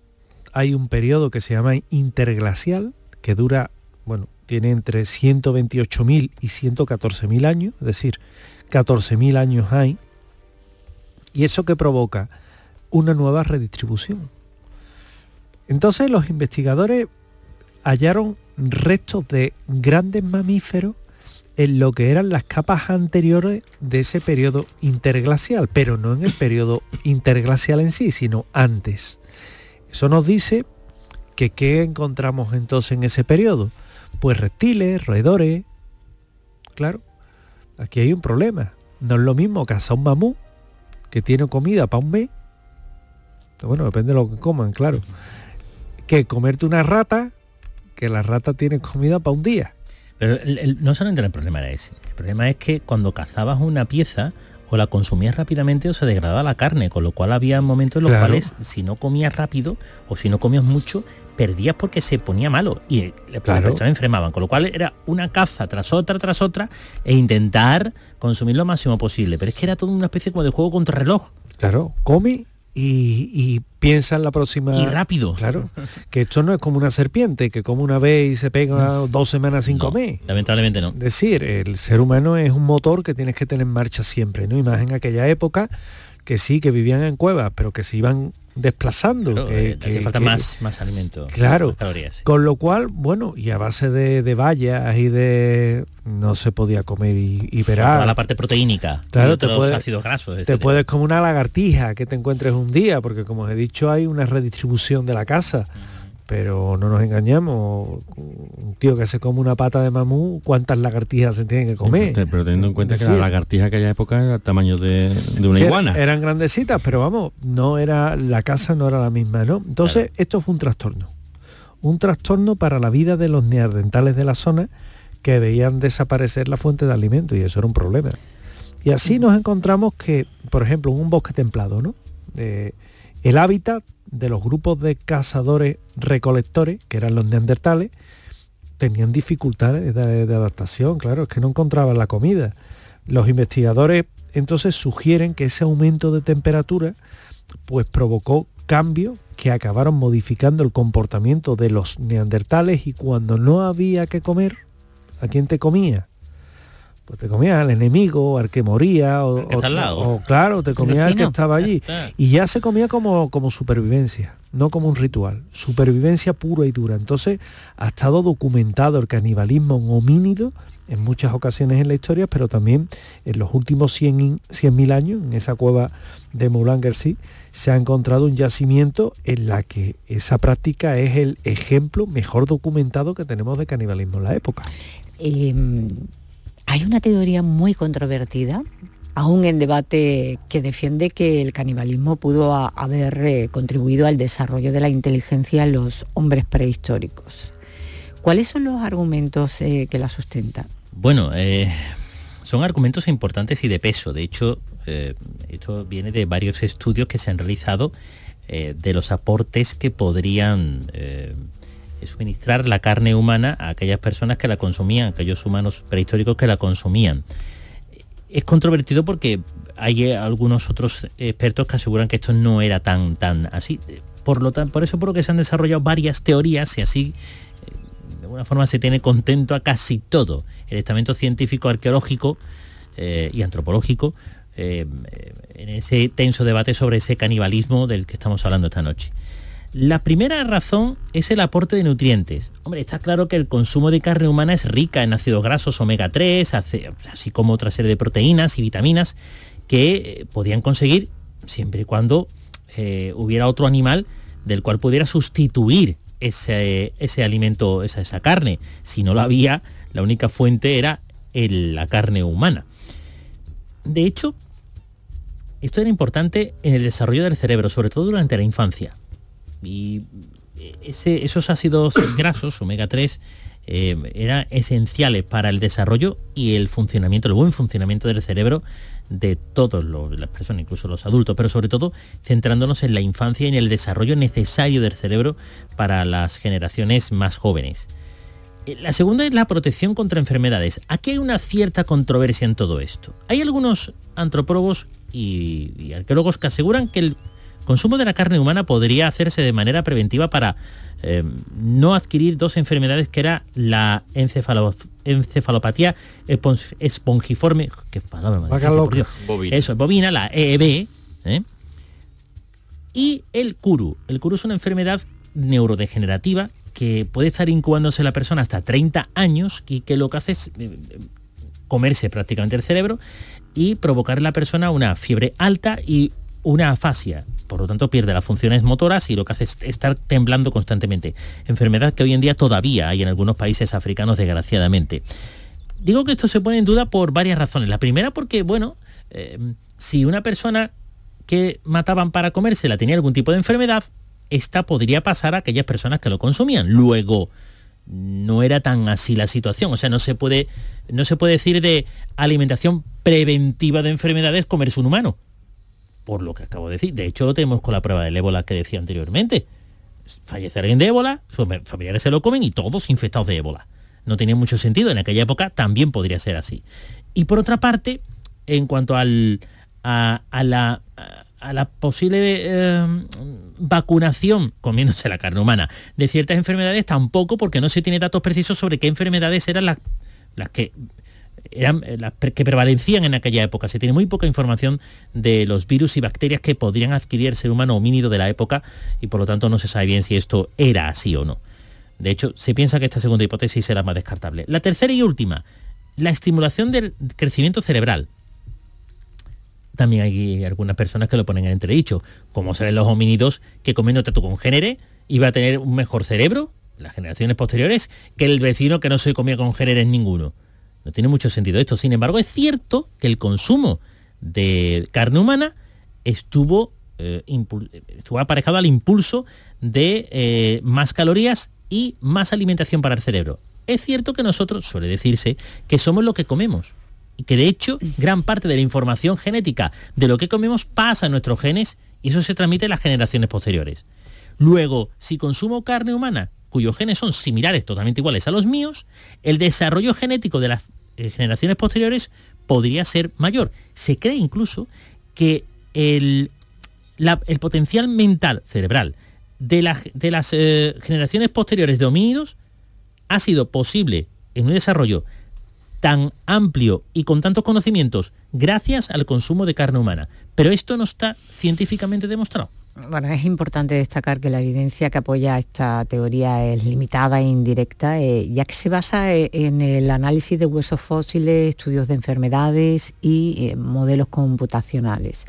hay un periodo que se llama interglacial, que dura, bueno, tiene entre 128.000 y 114.000 años, es decir, 14.000 años hay, y eso que provoca una nueva redistribución. Entonces los investigadores hallaron restos de grandes mamíferos en lo que eran las capas anteriores de ese periodo interglacial, pero no en el periodo interglacial en sí, sino antes. Eso nos dice que qué encontramos entonces en ese periodo pues reptiles, roedores. Claro, aquí hay un problema. No es lo mismo cazar un mamú que tiene comida para un mes. Bueno, depende de lo que coman, claro. Que comerte una rata, que la rata tiene comida para un día. Pero no solamente el problema era ese. El problema es que cuando cazabas una pieza, o la consumías rápidamente o se degradaba la carne, con lo cual había momentos en los cuales si no comías rápido o si no comías mucho, perdías porque se ponía malo y las personas enfermaban, con lo cual era una caza tras otra, tras otra e intentar consumir lo máximo posible. Pero es que era todo una especie como de juego contra reloj. Claro, come y, piensa en la próxima... Y rápido. Claro, que esto no es como una serpiente, que come una vez y se pega dos semanas sin comer. Lamentablemente no. Es decir, el ser humano es un motor que tienes que tener en marcha siempre, ¿no? Y más en aquella época que sí, que vivían en cuevas, pero que se iban desplazando. que, eh, falta más, más alimento. Claro. Con lo cual, bueno, y a base de, de, vallas y de... no se podía comer y, y Toda la parte proteínica. Claro, te puedes, ácidos grasos. Te puedes como una lagartija que te encuentres un día, porque como os he dicho, hay una redistribución de la casa pero no nos engañamos, un tío que se come una pata de mamú, ¿cuántas lagartijas se tienen que comer? Pero teniendo en cuenta que la lagartija aquella época era el tamaño de, una iguana. Eran grandecitas, pero vamos, no era, la casa no era la misma, ¿no? Entonces, esto fue un trastorno. Un trastorno para la vida de los neandertales de la zona que veían desaparecer la fuente de alimento y eso era un problema. Y así nos encontramos que, por ejemplo, en un bosque templado, ¿no? Eh, el hábitat de los grupos de cazadores recolectores, que eran los neandertales, tenían dificultades de, adaptación, claro, es que no encontraban la comida. Los investigadores entonces sugieren que ese aumento de temperatura pues provocó cambios que acabaron modificando el comportamiento de los neandertales y cuando no había que comer, ¿a quién te comía? Pues te comías al enemigo, al que moría, o, claro, te comías al que estaba allí. Y ya se comía como, como supervivencia, no como un ritual, supervivencia pura y dura. Entonces ha estado documentado el canibalismo homínido en muchas ocasiones en la historia, pero también en los últimos 100.000 años, en esa cueva de Moulangersi, se ha encontrado un yacimiento en la que esa práctica es el ejemplo mejor documentado que tenemos de canibalismo en la época. Em, hay una teoría muy controvertida aún en debate que defiende que el canibalismo pudo haber eh, contribuido al desarrollo de la inteligencia en los hombres prehistóricos. ¿Cuáles son los argumentos eh, que la sustentan? Bueno, eh, son argumentos importantes y de peso. De hecho, esto viene de varios estudios que se han realizado de los aportes que podrían suministrar la carne humana a aquellas personas que la consumían, aquellos humanos prehistóricos que la consumían es controvertido porque hay eh, algunos otros expertos que aseguran que esto no era tan, tan así. Por, lo por eso por lo que se han desarrollado varias teorías y así eh, de alguna forma se tiene contento a casi todo. El estamento científico, arqueológico eh, y antropológico en ese tenso debate sobre ese canibalismo del que estamos hablando esta noche. La primera razón es el aporte de nutrientes. Hombre, está claro que el consumo de carne humana es rica en ácidos grasos omega 3, así como otra serie de proteínas y vitaminas que eh, podían conseguir siempre y cuando eh, hubiera otro animal del cual pudiera sustituir ese, alimento, esa, esa, carne. Si no lo había, la única fuente era la carne humana. De hecho, esto era importante en el desarrollo del cerebro, sobre todo durante la infancia y esos ácidos grasos, omega 3, eh, eran esenciales para el desarrollo y el funcionamiento, el buen funcionamiento del cerebro de todas las personas, incluso los adultos, pero sobre todo centrándonos en la infancia y en el desarrollo necesario del cerebro para las generaciones más jóvenes. Eh, la segunda es la protección contra enfermedades. Aquí hay una cierta controversia en todo esto. Hay algunos antropólogos y arqueólogos que aseguran que el consumo de la carne humana podría hacerse de manera preventiva para eh, no adquirir dos enfermedades que era la encefalopatía espongiforme, qué palabra bovina. Eso, bovina, la EEB, ¿eh? y el curu. El curu es una enfermedad neurodegenerativa que puede estar incubándose la persona hasta 30 años y que lo que hace es eh, comerse prácticamente el cerebro y provocar en la persona una fiebre alta y una afasia, por lo tanto pierde las funciones motoras y lo que hace es estar temblando constantemente. Enfermedad que hoy en día todavía hay en algunos países africanos, desgraciadamente. Digo que esto se pone en duda por varias razones. La primera porque, bueno, eh, si una persona que mataban para comérsela tenía algún tipo de enfermedad, esta podría pasar a aquellas personas que lo consumían. Luego, no era tan así la situación. O sea, no se puede, no se puede decir de alimentación preventiva de enfermedades comerse un humano por lo que acabo de decir. De hecho, lo tenemos con la prueba del ébola que decía anteriormente. Fallece alguien de ébola, sus familiares se lo comen y todos infectados de ébola. No tenía mucho sentido, en aquella época también podría ser así. Y por otra parte, en cuanto al, a, la, posible eh, vacunación, comiéndose la carne humana, de ciertas enfermedades, tampoco, porque no se tiene datos precisos sobre qué enfermedades eran las, las que eran eh, las que prevalecían en aquella época. Se tiene muy poca información de los virus y bacterias que podrían adquirir el ser humano homínido de la época y por lo tanto no se sabe bien si esto era así o no. De hecho, se piensa que esta segunda hipótesis será más descartable. La tercera y última, la estimulación del crecimiento cerebral. También hay algunas personas que lo ponen en entredicho. Como se ven los homínidos que comiendo tu congénere iba a tener un mejor cerebro, las generaciones posteriores, que el vecino que no se comía congéneres ninguno. No tiene mucho sentido esto. Sin embargo, es cierto que el consumo de carne humana estuvo, eh, aparejado al impulso de eh, más calorías y más alimentación para el cerebro. Es cierto que nosotros, suele decirse, que somos lo que comemos. Y que de hecho gran parte de la información genética de lo que comemos pasa a nuestros genes y eso se transmite a las generaciones posteriores. Luego, si consumo carne humana cuyos genes son similares, totalmente iguales a los míos, el desarrollo genético de las eh, generaciones posteriores podría ser mayor. Se cree incluso que el, potencial mental cerebral de, de las eh, generaciones posteriores de homínidos ha sido posible en un desarrollo tan amplio y con tantos conocimientos gracias al consumo de carne humana. Pero esto no está científicamente demostrado. Bueno, es importante destacar que la evidencia que apoya esta teoría es limitada e indirecta, eh, ya que se basa eh, en el análisis de huesos fósiles, estudios de enfermedades y eh, modelos computacionales.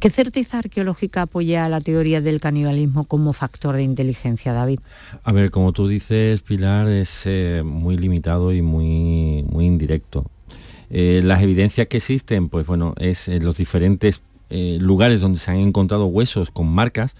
¿Qué certeza arqueológica apoya la teoría del canibalismo como factor de inteligencia, David? A ver, como tú dices, Pilar, es muy limitado y muy, muy indirecto. las evidencias que existen, pues bueno, es los diferentes eh, lugares donde se han encontrado huesos con marcas,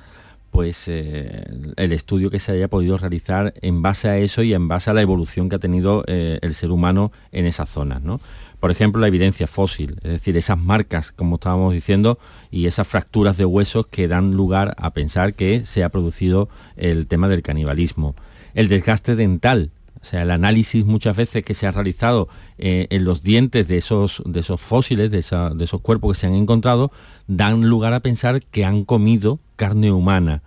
pues eh, el estudio que se haya podido realizar en base a eso y en base a la evolución que ha tenido eh, el ser humano en esas zonas. ¿no? Por ejemplo, la evidencia fósil, es decir, esas marcas, como estábamos diciendo, y esas fracturas de huesos que dan lugar a pensar que se ha producido el tema del canibalismo. El desgaste dental, sea, el análisis muchas veces que se ha realizado eh, en los dientes de esos, de esos fósiles, de, esos cuerpos que se han encontrado, dan lugar a pensar que han comido carne humana.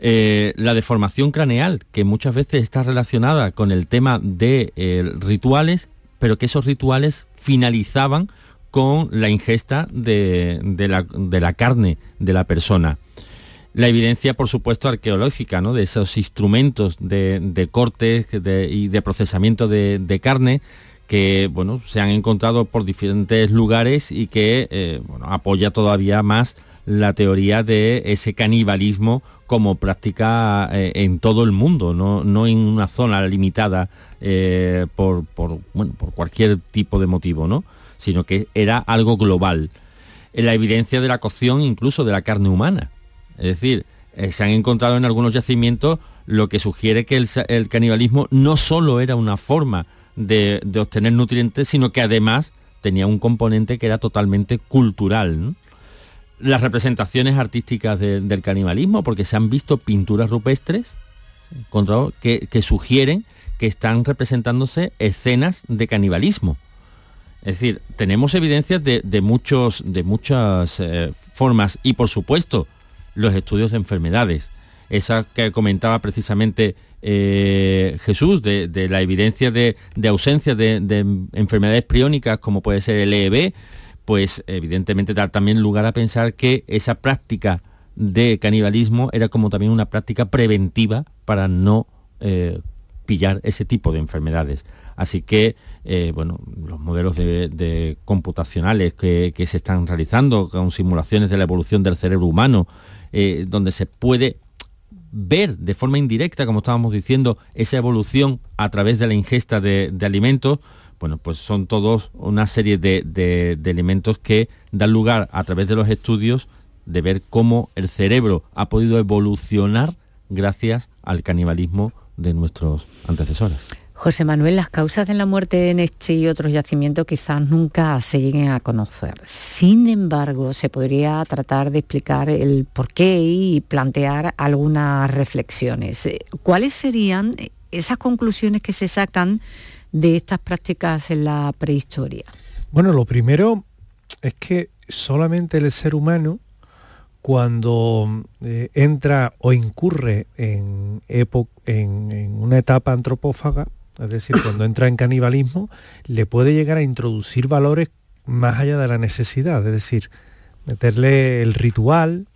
Eh, la deformación craneal, que muchas veces está relacionada con el tema de eh, rituales, pero que esos rituales finalizaban con la ingesta de, de la carne de la persona la evidencia, por supuesto, arqueológica, ¿no? de esos instrumentos de, de corte y de procesamiento de, carne que bueno, se han encontrado por diferentes lugares y que eh, apoya todavía más la teoría de ese canibalismo como práctica eh, en todo el mundo, no, en una zona limitada eh, por, por, por cualquier tipo de motivo, ¿no? sino que era algo global. La evidencia de la cocción incluso de la carne humana es decir, eh, se han encontrado en algunos yacimientos lo que sugiere que el, canibalismo no solo era una forma de, obtener nutrientes, sino que además tenía un componente que era totalmente cultural. Las representaciones artísticas del canibalismo, porque se han visto pinturas rupestres que, sugieren que están representándose escenas de canibalismo. Es decir, tenemos evidencias de, muchos, de muchas eh, formas y por supuesto los estudios de enfermedades. Esa que comentaba precisamente eh, Jesús, de, la evidencia de, ausencia de, enfermedades priónicas como puede ser el EEB, pues evidentemente da también lugar a pensar que esa práctica de canibalismo era como también una práctica preventiva para no eh, pillar ese tipo de enfermedades. Así que, eh, bueno, los modelos de, computacionales que, que, se están realizando con simulaciones de la evolución del cerebro humano, eh, donde se puede ver de forma indirecta, como estábamos diciendo, esa evolución a través de la ingesta de, alimentos, bueno, pues son todos una serie de, elementos que dan lugar a través de los estudios de ver cómo el cerebro ha podido evolucionar gracias al canibalismo de nuestros antecesores. José Manuel, las causas de la muerte en este y otros yacimientos quizás nunca se lleguen a conocer. Sin embargo, se podría tratar de explicar el porqué y plantear algunas reflexiones. ¿Cuáles serían esas conclusiones que se sacan de estas prácticas en la prehistoria? Bueno, lo primero es que solamente el ser humano cuando eh, entra o incurre en, en, una etapa antropófaga, es decir, cuando entra en canibalismo, le puede llegar a introducir valores más allá de la necesidad, es decir, meterle el ritual,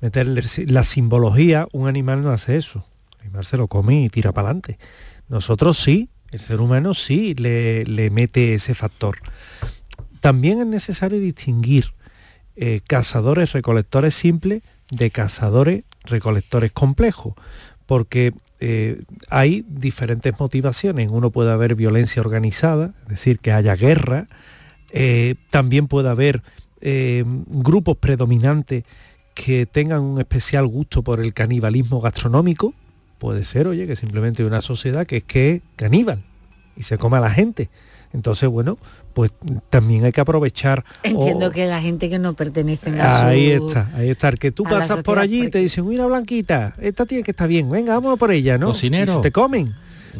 meterle la simbología, un animal no hace eso, el animal se lo come y tira para adelante. Nosotros sí, el ser humano sí le, mete ese factor. También es necesario distinguir eh, cazadores recolectores simples de cazadores recolectores complejos, porque eh, hay diferentes motivaciones. Uno puede haber violencia organizada, es decir, que haya guerra. Eh, también puede haber eh, grupos predominantes que tengan un especial gusto por el canibalismo gastronómico. Puede ser, oye, que simplemente una sociedad que es que es caníbal y se come a la gente. Entonces, bueno, pues también hay que aprovechar. Entiendo que la gente que no pertenece a Ahí está, ahí está. Que tú pasas por allí y te dicen, mira Blanquita, esta tiene que está bien, venga, vamos por ella, ¿no? Cocinero. te comen.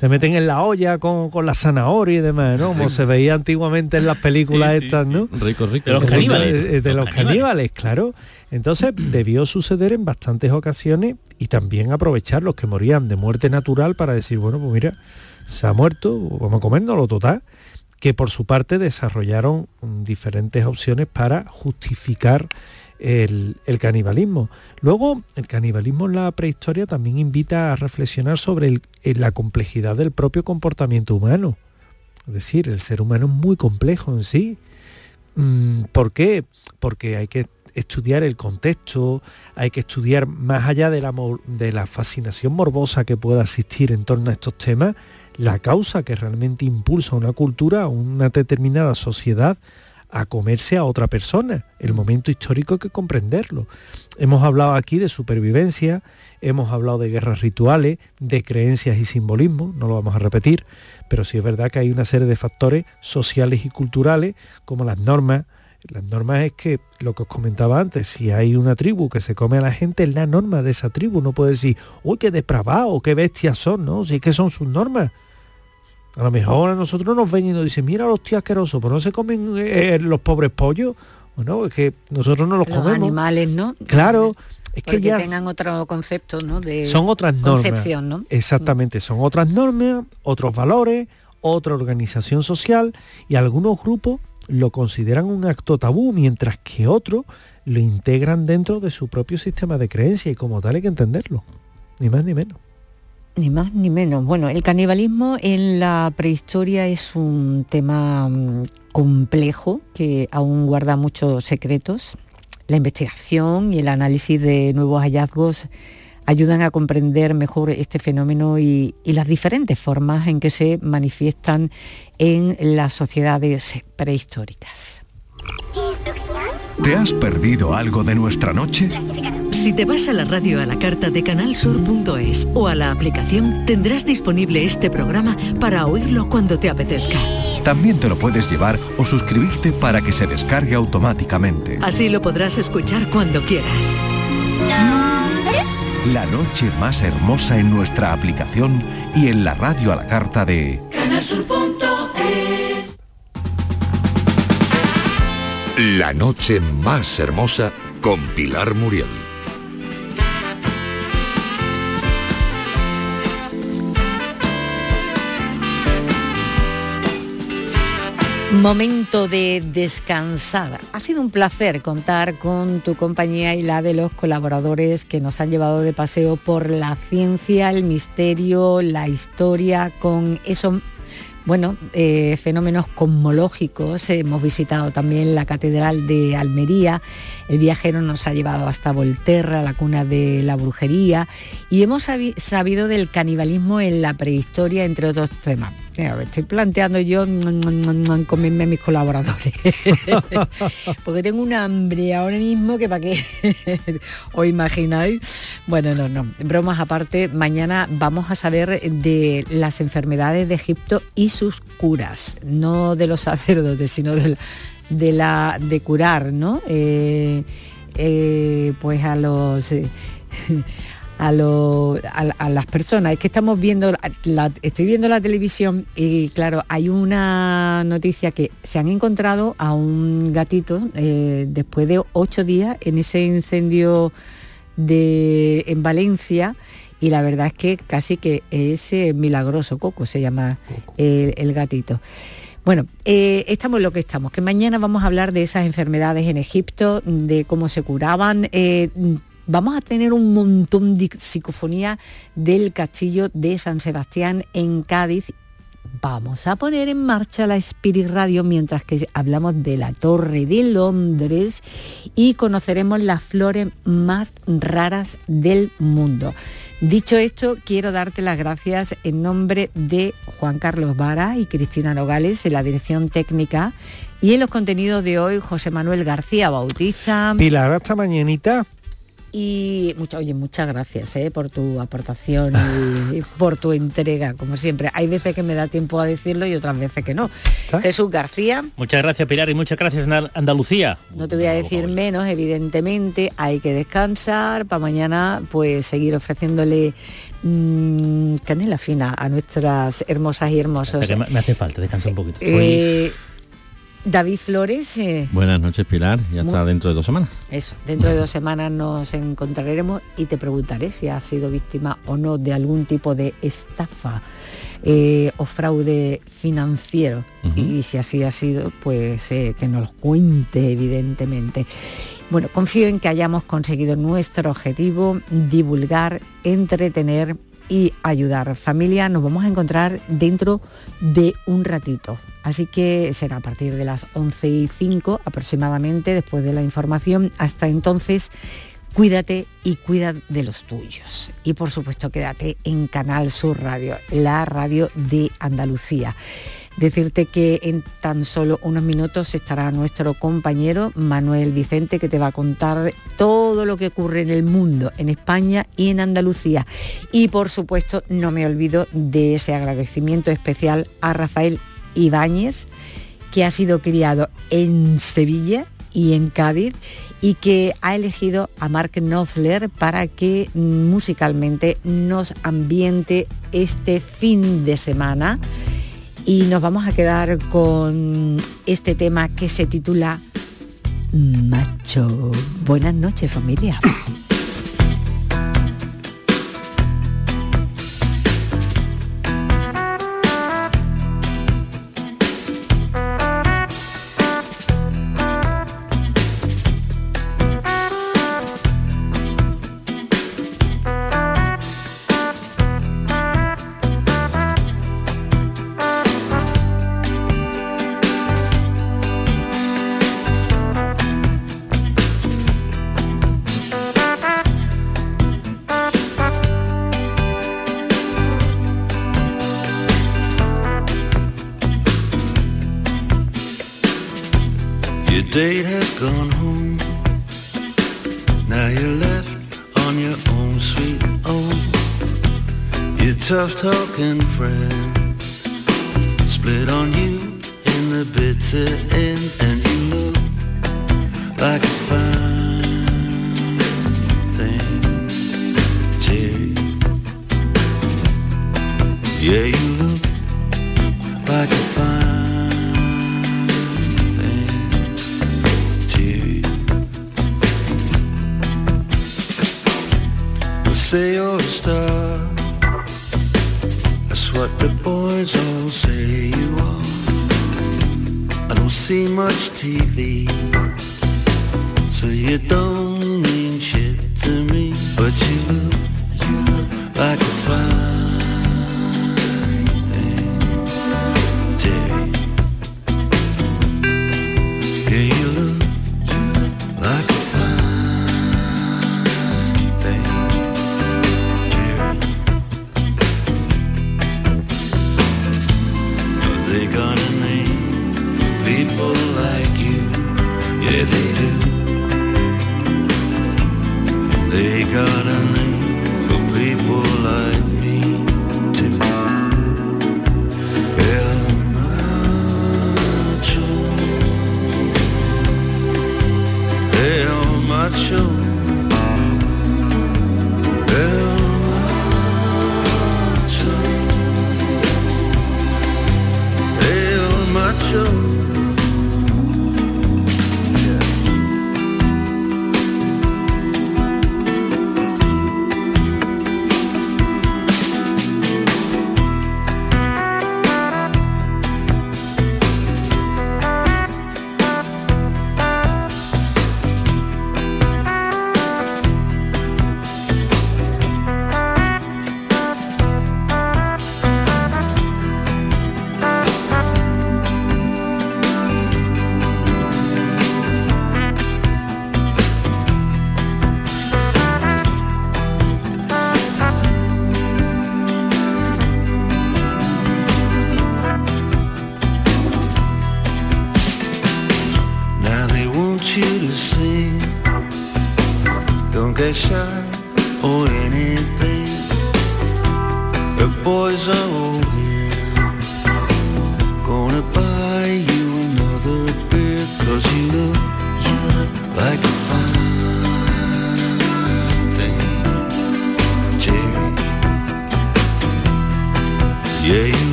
Se meten en la olla con, la zanahoria y demás, ¿no? Como se veía antiguamente en las películas estas, ¿no? Rico, rico. De los caníbales. De, los, caníbales, claro. Entonces debió suceder en bastantes ocasiones y también aprovechar los que morían de muerte natural para decir, bueno, pues mira, se ha muerto, vamos a comérnoslo total que por su parte desarrollaron diferentes opciones para justificar el, canibalismo. Luego, el canibalismo en la prehistoria también invita a reflexionar sobre la complejidad del propio comportamiento humano. Es decir, el ser humano es muy complejo en sí. Mm, ¿Por qué? Porque hay que estudiar el contexto, hay que estudiar más allá de la, de la fascinación morbosa que pueda existir en torno a estos temas, la causa que realmente impulsa una cultura, una determinada sociedad a comerse a otra persona. El momento histórico hay que comprenderlo. Hemos hablado aquí de supervivencia, hemos hablado de guerras rituales, de creencias y simbolismo, no lo vamos a repetir, pero sí es verdad que hay una serie de factores sociales y culturales, como las normas. Las normas es que, lo que os comentaba antes, si hay una tribu que se come a la gente, es la norma de esa tribu. No puede decir, uy, qué depravado, qué bestias son, ¿no? Si es que son sus normas. A lo mejor a nosotros nos ven y nos dicen, mira los tíos asquerosos, pero no se comen eh, los pobres pollos. Bueno, es que nosotros no los, los comemos. animales, ¿no? Claro. Es que ya tengan otro concepto, ¿no? De son otras concepción, ¿no? Exactamente, son otras normas, otros valores, otra organización social y algunos grupos lo consideran un acto tabú, mientras que otros lo integran dentro de su propio sistema de creencia y como tal hay que entenderlo, ni más ni menos. Ni más ni menos. Bueno, el canibalismo en la prehistoria es un tema mm, complejo que aún guarda muchos secretos. La investigación y el análisis de nuevos hallazgos ayudan a comprender mejor este fenómeno y, y, las diferentes formas en que se manifiestan en las sociedades prehistóricas. ¿Te has perdido algo de nuestra noche? Si te vas a la radio a la carta de canalsur.es o a la aplicación, tendrás disponible este programa para oírlo cuando te apetezca. También te lo puedes llevar o suscribirte para que se descargue automáticamente. Así lo podrás escuchar cuando quieras. La noche más hermosa en nuestra aplicación y en la radio a la carta de canalsur.es. La noche más hermosa con Pilar Muriel. Momento de descansar. Ha sido un placer contar con tu compañía y la de los colaboradores que nos han llevado de paseo por la ciencia, el misterio, la historia, con eso bueno, eh, fenómenos cosmológicos. Hemos visitado también la Catedral de Almería. El viajero nos ha llevado hasta Volterra, la cuna de la brujería. Y hemos sabido del canibalismo en la prehistoria, entre otros temas. Estoy planteando yo comerme a mis colaboradores. Porque tengo un hambre ahora mismo que para qué os imagináis. Bueno, no, no. Bromas aparte, mañana vamos a saber de las enfermedades de Egipto y sus curas, no de los sacerdotes, sino de, la, de curar, ¿no? Eh, eh, pues a los... a, a, las personas. Es que estamos viendo, estoy viendo la televisión y claro, hay una noticia que se han encontrado a un gatito eh, después de ocho días en ese incendio de, en Valencia y la verdad es que casi que es milagroso, Coco se llama El, gatito. Bueno, eh, estamos lo que estamos, que mañana vamos a hablar de esas enfermedades en Egipto, de cómo se curaban. Eh, vamos a tener un montón de psicofonía del castillo de San Sebastián en Cádiz vamos a poner en marcha la Spirit Radio mientras que hablamos de la Torre de Londres y conoceremos las flores más raras del mundo. Dicho esto, quiero darte las gracias en nombre de Juan Carlos Vara y Cristina Nogales en la dirección técnica y en los contenidos de hoy José Manuel García Bautista. Pilar, hasta mañanita. Y mucho, oye, muchas gracias ¿eh? por tu aportación y, por tu entrega, como siempre. Hay veces que me da tiempo a decirlo y otras veces que no. Jesús García. Muchas gracias, Pilar, y muchas gracias, Andalucía. No te voy a decir menos, evidentemente, hay que descansar para mañana pues seguir ofreciéndole mmm, canela fina a nuestras hermosas y hermosos. me hace falta, descansar un poquito. Eh, David Flores. Eh, Buenas noches, Pilar. Ya está dentro de dos semanas. Eso, dentro de dos semanas nos encontraremos y te preguntaré si has sido víctima o no de algún tipo de estafa eh, o fraude financiero. Y si así ha sido, pues eh, que nos cuente, evidentemente. Bueno, confío en que hayamos conseguido nuestro objetivo, divulgar, entretener y ayudar. Familia, nos vamos a encontrar dentro de un ratito. Así que será a partir de las 11 y 5 aproximadamente, después de la información. Hasta entonces, cuídate y cuida de los tuyos. Y por supuesto, quédate en Canal Sur Radio, la radio de Andalucía. Decirte que en tan solo unos minutos estará nuestro compañero Manuel Vicente que te va a contar todo lo que ocurre en el mundo, en España y en Andalucía. Y por supuesto no me olvido de ese agradecimiento especial a Rafael Ibáñez, que ha sido criado en Sevilla y en Cádiz y que ha elegido a Mark Knopfler para que musicalmente nos ambiente este fin de semana y nos vamos a quedar con este tema que se titula Macho. Buenas noches familia. friend